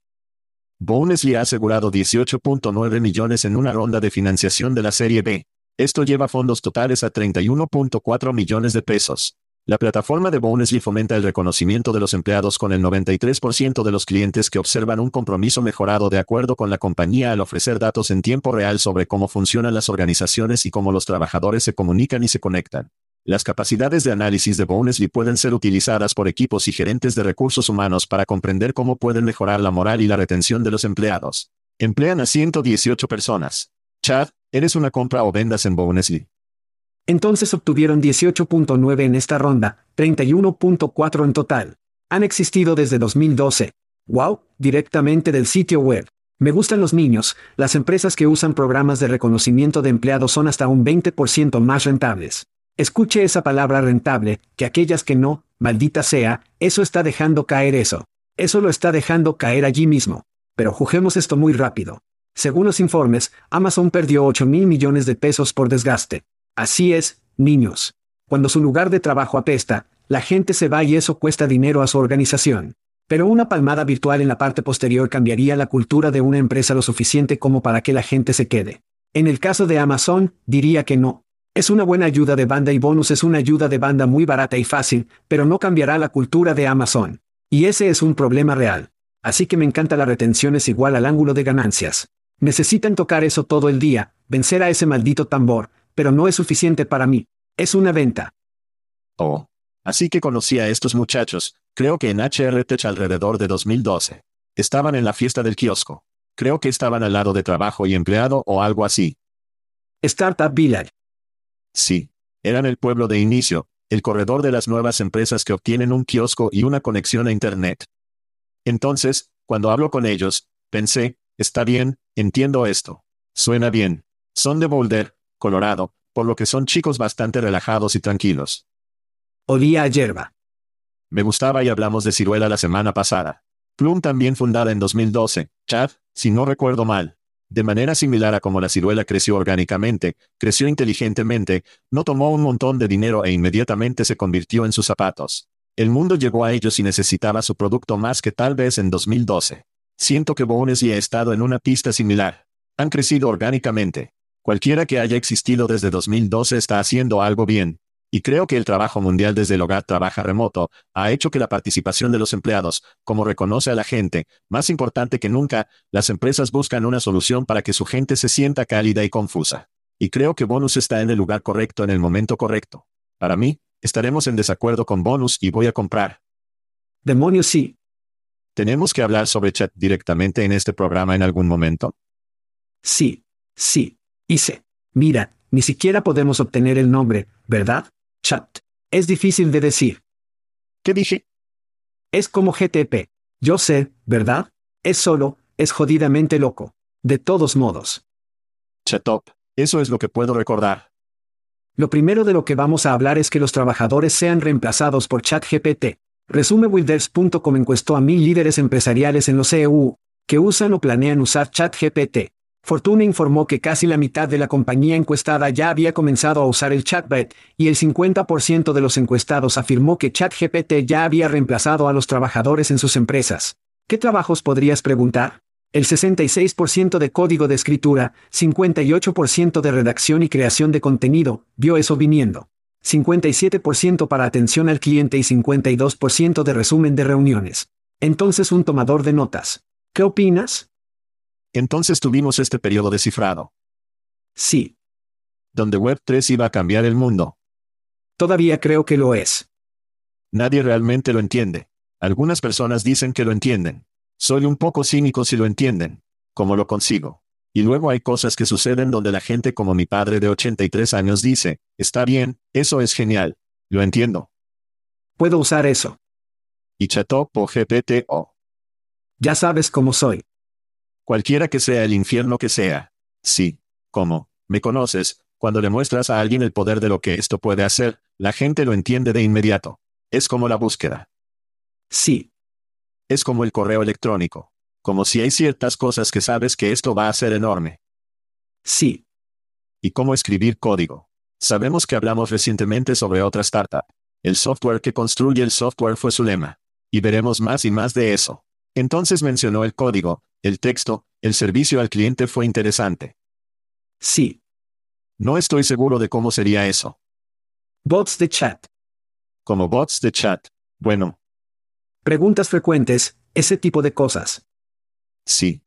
Bonesly ha asegurado 18.9 millones en una ronda de financiación de la Serie B. Esto lleva fondos totales a 31.4 millones de pesos. La plataforma de Bonesly fomenta el reconocimiento de los empleados con el 93% de los clientes que observan un compromiso mejorado de acuerdo con la compañía al ofrecer datos en tiempo real sobre cómo funcionan las organizaciones y cómo los trabajadores se comunican y se conectan. Las capacidades de análisis de Bonesly pueden ser utilizadas por equipos y gerentes de recursos humanos para comprender cómo pueden mejorar la moral y la retención de los empleados. Emplean a 118 personas. Chad, ¿eres una compra o vendas en Bonesly? Entonces obtuvieron 18.9 en esta ronda, 31.4 en total. Han existido desde 2012. ¡Wow! Directamente del sitio web. Me gustan los niños, las empresas que usan programas de reconocimiento de empleados son hasta un 20% más rentables. Escuche esa palabra rentable, que aquellas que no, maldita sea, eso está dejando caer eso. Eso lo está dejando caer allí mismo. Pero juzguemos esto muy rápido. Según los informes, Amazon perdió 8 mil millones de pesos por desgaste. Así es, niños. Cuando su lugar de trabajo apesta, la gente se va y eso cuesta dinero a su organización. Pero una palmada virtual en la parte posterior cambiaría la cultura de una empresa lo suficiente como para que la gente se quede. En el caso de Amazon, diría que no. Es una buena ayuda de banda y bonus es una ayuda de banda muy barata y fácil, pero no cambiará la cultura de Amazon. Y ese es un problema real. Así que me encanta la retención es igual al ángulo de ganancias. Necesitan tocar eso todo el día, vencer a ese maldito tambor, pero no es suficiente para mí. Es una venta. Oh. Así que conocí a estos muchachos, creo que en HR Tech alrededor de 2012. Estaban en la fiesta del kiosco. Creo que estaban al lado de trabajo y empleado o algo así. Startup Village. Sí. Eran el pueblo de inicio, el corredor de las nuevas empresas que obtienen un kiosco y una conexión a Internet. Entonces, cuando hablo con ellos, pensé, está bien, entiendo esto. Suena bien. Son de Boulder, Colorado, por lo que son chicos bastante relajados y tranquilos. Olía a hierba. Me gustaba y hablamos de ciruela la semana pasada. Plum también fundada en 2012, Chad, si no recuerdo mal. De manera similar a como la ciruela creció orgánicamente, creció inteligentemente, no tomó un montón de dinero e inmediatamente se convirtió en sus zapatos. El mundo llegó a ellos y necesitaba su producto más que tal vez en 2012. Siento que Bones y ha estado en una pista similar. Han crecido orgánicamente. Cualquiera que haya existido desde 2012 está haciendo algo bien. Y creo que el trabajo mundial desde el hogar trabaja remoto, ha hecho que la participación de los empleados, como reconoce a la gente, más importante que nunca, las empresas buscan una solución para que su gente se sienta cálida y confusa. Y creo que Bonus está en el lugar correcto en el momento correcto. Para mí, estaremos en desacuerdo con Bonus y voy a comprar. Demonios sí. ¿Tenemos que hablar sobre chat directamente en este programa en algún momento? Sí. Sí. Hice. Mira, ni siquiera podemos obtener el nombre, ¿verdad? Chat. Es difícil de decir. ¿Qué dije? Es como GTP. Yo sé, ¿verdad? Es solo, es jodidamente loco. De todos modos. Chatop. Eso es lo que puedo recordar. Lo primero de lo que vamos a hablar es que los trabajadores sean reemplazados por ChatGPT. Resume Wilders.com encuestó a mil líderes empresariales en los EU, que usan o planean usar ChatGPT. Fortuna informó que casi la mitad de la compañía encuestada ya había comenzado a usar el chatbot, y el 50% de los encuestados afirmó que ChatGPT ya había reemplazado a los trabajadores en sus empresas. ¿Qué trabajos podrías preguntar? El 66% de código de escritura, 58% de redacción y creación de contenido, vio eso viniendo. 57% para atención al cliente y 52% de resumen de reuniones. Entonces un tomador de notas. ¿Qué opinas? Entonces tuvimos este periodo descifrado. Sí. Donde Web3 iba a cambiar el mundo. Todavía creo que lo es. Nadie realmente lo entiende. Algunas personas dicen que lo entienden. Soy un poco cínico si lo entienden. ¿Cómo lo consigo? Y luego hay cosas que suceden donde la gente como mi padre de 83 años dice, está bien, eso es genial. Lo entiendo. Puedo usar eso. Y chatop o GPT-O. Ya sabes cómo soy. Cualquiera que sea el infierno que sea. Sí. ¿Cómo? ¿Me conoces? Cuando le muestras a alguien el poder de lo que esto puede hacer, la gente lo entiende de inmediato. Es como la búsqueda. Sí. Es como el correo electrónico. Como si hay ciertas cosas que sabes que esto va a ser enorme. Sí. ¿Y cómo escribir código? Sabemos que hablamos recientemente sobre otra startup. El software que construye el software fue su lema. Y veremos más y más de eso. Entonces mencionó el código, el texto, el servicio al cliente fue interesante. Sí. No estoy seguro de cómo sería eso. Bots de chat. Como bots de chat. Bueno. Preguntas frecuentes, ese tipo de cosas. Sí.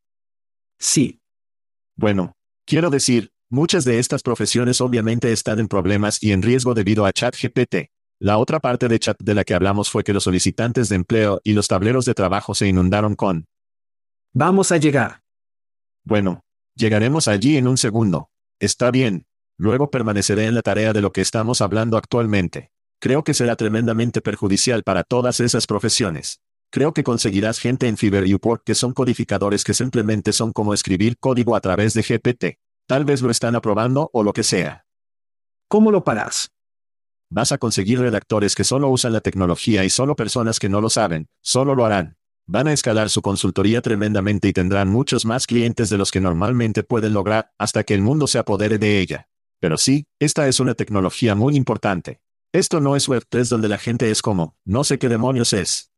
Sí. Bueno. Quiero decir, muchas de estas profesiones obviamente están en problemas y en riesgo debido a ChatGPT. La otra parte de chat de la que hablamos fue que los solicitantes de empleo y los tableros de trabajo se inundaron con Vamos a llegar. Bueno, llegaremos allí en un segundo. Está bien. Luego permaneceré en la tarea de lo que estamos hablando actualmente. Creo que será tremendamente perjudicial para todas esas profesiones. Creo que conseguirás gente en Fiverr que son codificadores que simplemente son como escribir código a través de GPT. Tal vez lo están aprobando o lo que sea. ¿Cómo lo paras? Vas a conseguir redactores que solo usan la tecnología y solo personas que no lo saben, solo lo harán. Van a escalar su consultoría tremendamente y tendrán muchos más clientes de los que normalmente pueden lograr hasta que el mundo se apodere de ella. Pero sí, esta es una tecnología muy importante. Esto no es Web3 donde la gente es como, no sé qué demonios es.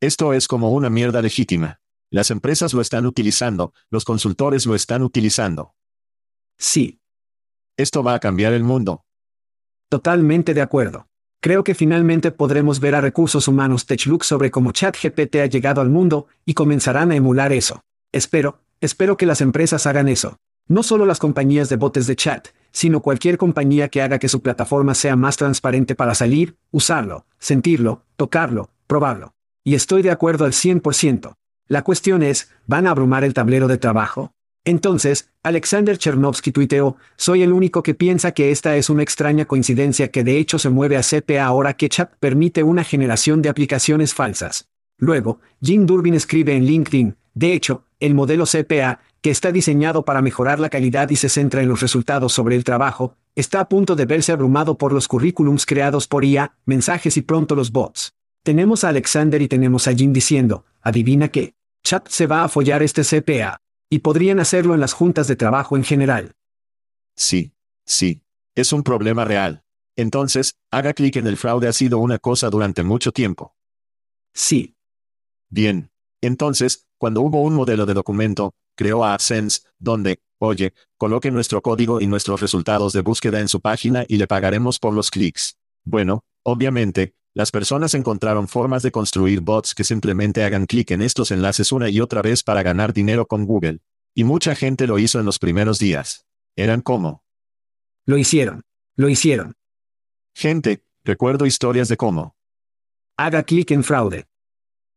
Esto es como una mierda legítima. Las empresas lo están utilizando, los consultores lo están utilizando. Sí. Esto va a cambiar el mundo. Totalmente de acuerdo. Creo que finalmente podremos ver a recursos humanos TechLook sobre cómo ChatGPT ha llegado al mundo, y comenzarán a emular eso. Espero, espero que las empresas hagan eso. No solo las compañías de botes de chat, sino cualquier compañía que haga que su plataforma sea más transparente para salir, usarlo, sentirlo, tocarlo, probarlo. Y estoy de acuerdo al 100%. La cuestión es, ¿van a abrumar el tablero de trabajo? Entonces, Alexander Chernovsky tuiteó, soy el único que piensa que esta es una extraña coincidencia que de hecho se mueve a CPA ahora que Chat permite una generación de aplicaciones falsas. Luego, Jim Durbin escribe en LinkedIn, de hecho, el modelo CPA, que está diseñado para mejorar la calidad y se centra en los resultados sobre el trabajo, está a punto de verse abrumado por los currículums creados por IA, mensajes y pronto los bots. Tenemos a Alexander y tenemos a Jim diciendo, adivina qué, Chat se va a follar este CPA. Y podrían hacerlo en las juntas de trabajo en general. Sí, sí. Es un problema real. Entonces, haga clic en el fraude ha sido una cosa durante mucho tiempo. Sí. Bien. Entonces, cuando hubo un modelo de documento, creó a AdSense, donde, oye, coloque nuestro código y nuestros resultados de búsqueda en su página y le pagaremos por los clics. Bueno, obviamente, las personas encontraron formas de construir bots que simplemente hagan clic en estos enlaces una y otra vez para ganar dinero con Google. Y mucha gente lo hizo en los primeros días. Eran como. Lo hicieron. Lo hicieron. Gente, recuerdo historias de cómo. Haga clic en fraude.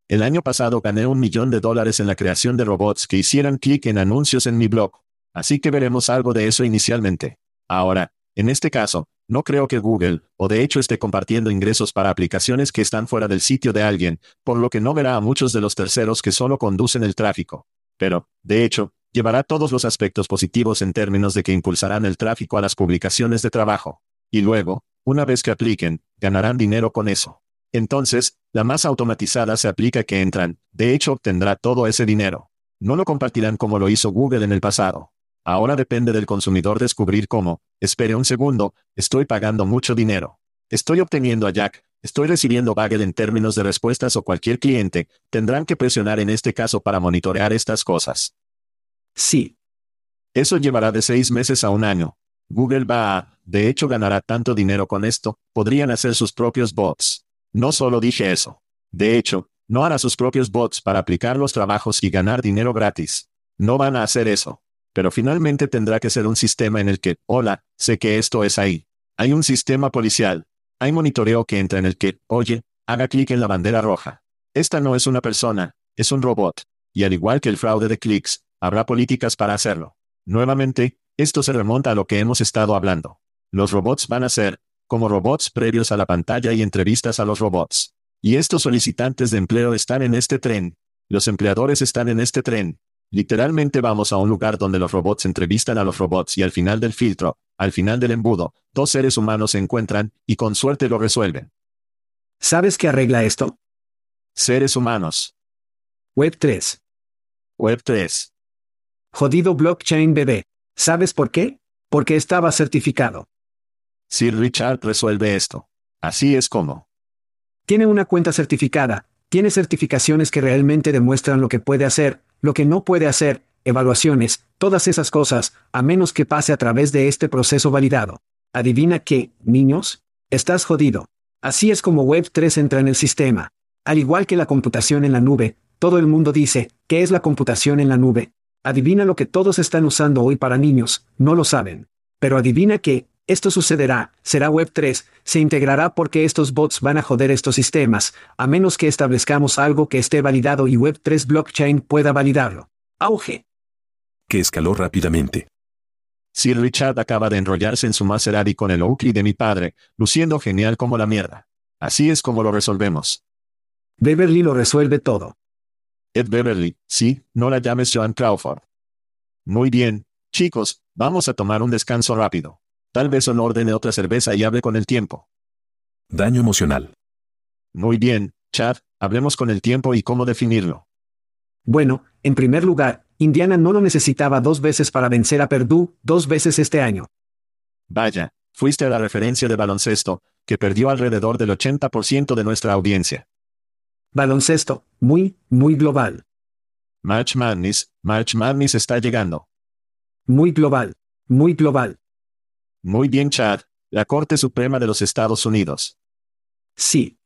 El año pasado gané un millón de dólares en la creación de robots que hicieran clic en anuncios en mi blog. Así que veremos algo de eso inicialmente. Ahora, en este caso, no creo que Google, o de hecho esté compartiendo ingresos para aplicaciones que están fuera del sitio de alguien, por lo que no verá a muchos de los terceros que solo conducen el tráfico. Pero, de hecho, llevará todos los aspectos positivos en términos de que impulsarán el tráfico a las publicaciones de trabajo. Y luego, una vez que apliquen, ganarán dinero con eso. Entonces, la más automatizada se aplica que entran, de hecho obtendrá todo ese dinero. No lo compartirán como lo hizo Google en el pasado. Ahora depende del consumidor descubrir cómo, espere un segundo, estoy pagando mucho dinero. Estoy obteniendo a Jack, estoy recibiendo Bagel en términos de respuestas o cualquier cliente, tendrán que presionar en este caso para monitorear estas cosas. Sí. Eso llevará de seis meses a un año. Google va a, de hecho ganará tanto dinero con esto, podrían hacer sus propios bots. No solo dije eso. De hecho, no hará sus propios bots para aplicar los trabajos y ganar dinero gratis. No van a hacer eso. Pero finalmente tendrá que ser un sistema en el que, hola, sé que esto es ahí. Hay un sistema policial. Hay monitoreo que entra en el que, oye, haga clic en la bandera roja. Esta no es una persona, es un robot. Y al igual que el fraude de clics, habrá políticas para hacerlo. Nuevamente, esto se remonta a lo que hemos estado hablando. Los robots van a ser, como robots previos a la pantalla y entrevistas a los robots. Y estos solicitantes de empleo están en este tren. Los empleadores están en este tren. Literalmente vamos a un lugar donde los robots entrevistan a los robots y al final del filtro, al final del embudo, dos seres humanos se encuentran, y con suerte lo resuelven. ¿Sabes qué arregla esto? Seres humanos. Web 3. Web 3. Jodido blockchain bebé. ¿Sabes por qué? Porque estaba certificado. Sir Richard resuelve esto. Así es como. Tiene una cuenta certificada, tiene certificaciones que realmente demuestran lo que puede hacer, lo que no puede hacer, evaluaciones, todas esas cosas, a menos que pase a través de este proceso validado. ¿Adivina qué, niños? Estás jodido. Así es como Web3 entra en el sistema. Al igual que la computación en la nube, todo el mundo dice, ¿qué es la computación en la nube? Adivina lo que todos están usando hoy para niños, no lo saben. Pero adivina qué, esto sucederá, será Web3, se integrará porque estos bots van a joder estos sistemas, a menos que establezcamos algo que esté validado y Web3 blockchain pueda validarlo. Auge. Que escaló rápidamente. Sir Richard acaba de enrollarse en su Maserati con el Oakley de mi padre, luciendo genial como la mierda. Así es como lo resolvemos. Beverly lo resuelve todo. Ed Beverly, sí, no la llames Joan Crawford. Muy bien, chicos, vamos a tomar un descanso rápido. Tal vez no ordene otra cerveza y hable con el tiempo. Daño emocional. Muy bien, Chad, hablemos con el tiempo y cómo definirlo. Bueno, en primer lugar, Indiana no lo necesitaba dos veces para vencer a Purdue, dos veces este año. Vaya, fuiste a la referencia de baloncesto, que perdió alrededor del 80% de nuestra audiencia. Baloncesto, muy, muy global. March Madness, March Madness está llegando. Muy global, muy global. Muy bien, Chad. La Corte Suprema de los Estados Unidos. Sí.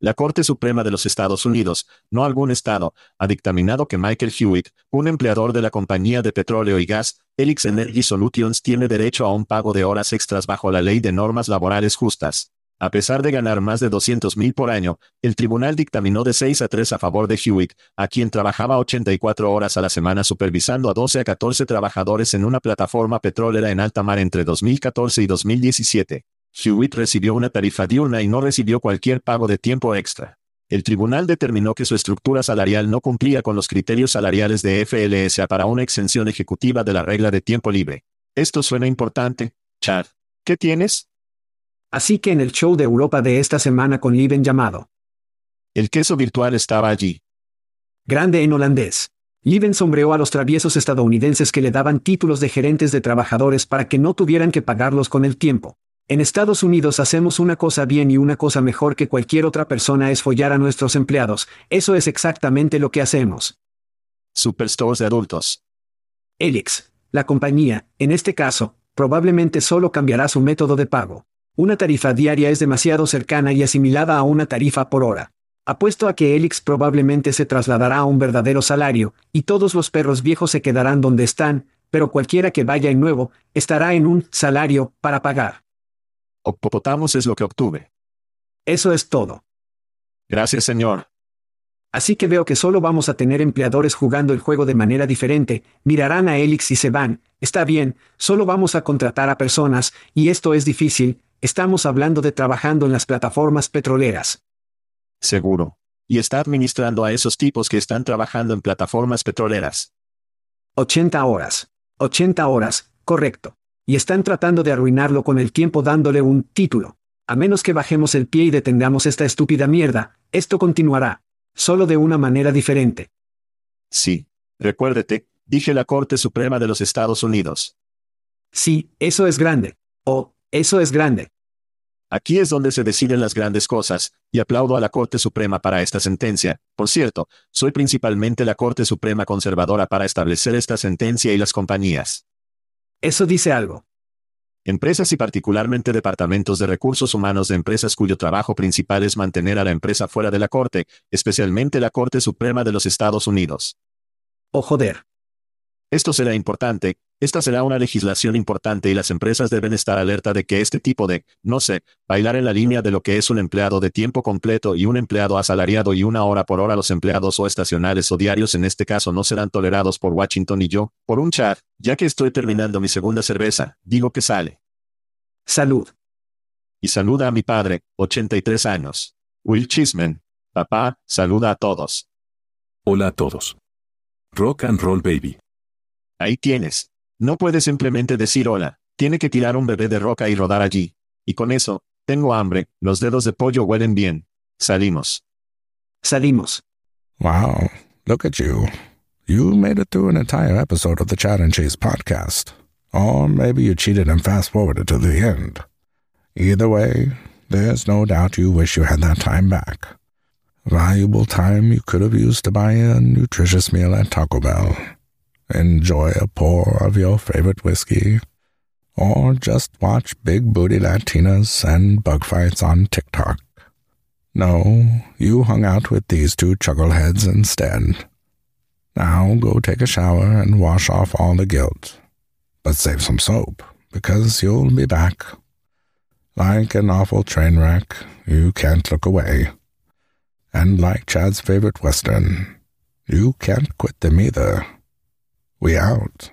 La Corte Suprema de los Estados Unidos, no algún estado, ha dictaminado que Michael Hewitt, un empleador de la compañía de petróleo y gas, Helix Energy Solutions tiene derecho a un pago de horas extras bajo la ley de normas laborales justas. A pesar de ganar más de 200 mil por año, el tribunal dictaminó de 6 a 3 a favor de Hewitt, a quien trabajaba 84 horas a la semana supervisando a 12 a 14 trabajadores en una plataforma petrolera en alta mar entre 2014 y 2017. Hewitt recibió una tarifa diurna y no recibió cualquier pago de tiempo extra. El tribunal determinó que su estructura salarial no cumplía con los criterios salariales de FLSA para una exención ejecutiva de la regla de tiempo libre. Esto suena importante, Chad. ¿Qué tienes? Así que en el show de Europa de esta semana con Liven llamado. El queso virtual estaba allí. Grande en holandés. Liven sombreó a los traviesos estadounidenses que le daban títulos de gerentes de trabajadores para que no tuvieran que pagarlos con el tiempo. En Estados Unidos hacemos una cosa bien y una cosa mejor que cualquier otra persona es follar a nuestros empleados. Eso es exactamente lo que hacemos. Superstores de adultos. Elix, la compañía, en este caso, probablemente solo cambiará su método de pago. Una tarifa diaria es demasiado cercana y asimilada a una tarifa por hora. Apuesto a que Elix probablemente se trasladará a un verdadero salario, y todos los perros viejos se quedarán donde están, pero cualquiera que vaya en nuevo, estará en un salario para pagar. Opopotamos es lo que obtuve. Eso es todo. Gracias, señor. Así que veo que solo vamos a tener empleadores jugando el juego de manera diferente, mirarán a Elix y se van, está bien, solo vamos a contratar a personas, y esto es difícil, estamos hablando de trabajando en las plataformas petroleras. Seguro. Y está administrando a esos tipos que están trabajando en plataformas petroleras. 80 horas. 80 horas, correcto y están tratando de arruinarlo con el tiempo dándole un título. A menos que bajemos el pie y detengamos esta estúpida mierda, esto continuará. Solo de una manera diferente. Sí. Recuérdete, dije la Corte Suprema de los Estados Unidos. Sí, eso es grande. Oh, eso es grande. Aquí es donde se deciden las grandes cosas, y aplaudo a la Corte Suprema para esta sentencia. Por cierto, soy principalmente la Corte Suprema conservadora para establecer esta sentencia y las compañías. Eso dice algo. Empresas y particularmente departamentos de recursos humanos de empresas cuyo trabajo principal es mantener a la empresa fuera de la Corte, especialmente la Corte Suprema de los Estados Unidos. Oh joder. Esto será importante, esta será una legislación importante y las empresas deben estar alerta de que este tipo de, no sé, bailar en la línea de lo que es un empleado de tiempo completo y un empleado asalariado y una hora por hora los empleados o estacionales o diarios en este caso no serán tolerados por Washington y yo, por un chat, ya que estoy terminando mi segunda cerveza, digo que sale. Salud. Y saluda a mi padre, 83 años. Will Chisman. Papá, saluda a todos. Hola a todos. Rock and roll baby. Ahí tienes. No puedes simplemente decir hola, tiene que tirar un bebé de roca y rodar allí. Y con eso, tengo hambre, los dedos de pollo huelen bien. Salimos. Salimos. Wow, look at you. You made it through an entire episode of the Chat and Cheese podcast. Or maybe you cheated and fast forwarded to the end. Either way, there's no doubt you wish you had that time back. Valuable time you could have used to buy a nutritious meal at Taco Bell enjoy a pour of your favorite whiskey, or just watch big booty Latinas and bug fights on TikTok. No, you hung out with these two chuckleheads instead. Now go take a shower and wash off all the guilt. But save some soap, because you'll be back. Like an awful train wreck, you can't look away. And like Chad's favorite Western, you can't quit them either. We out.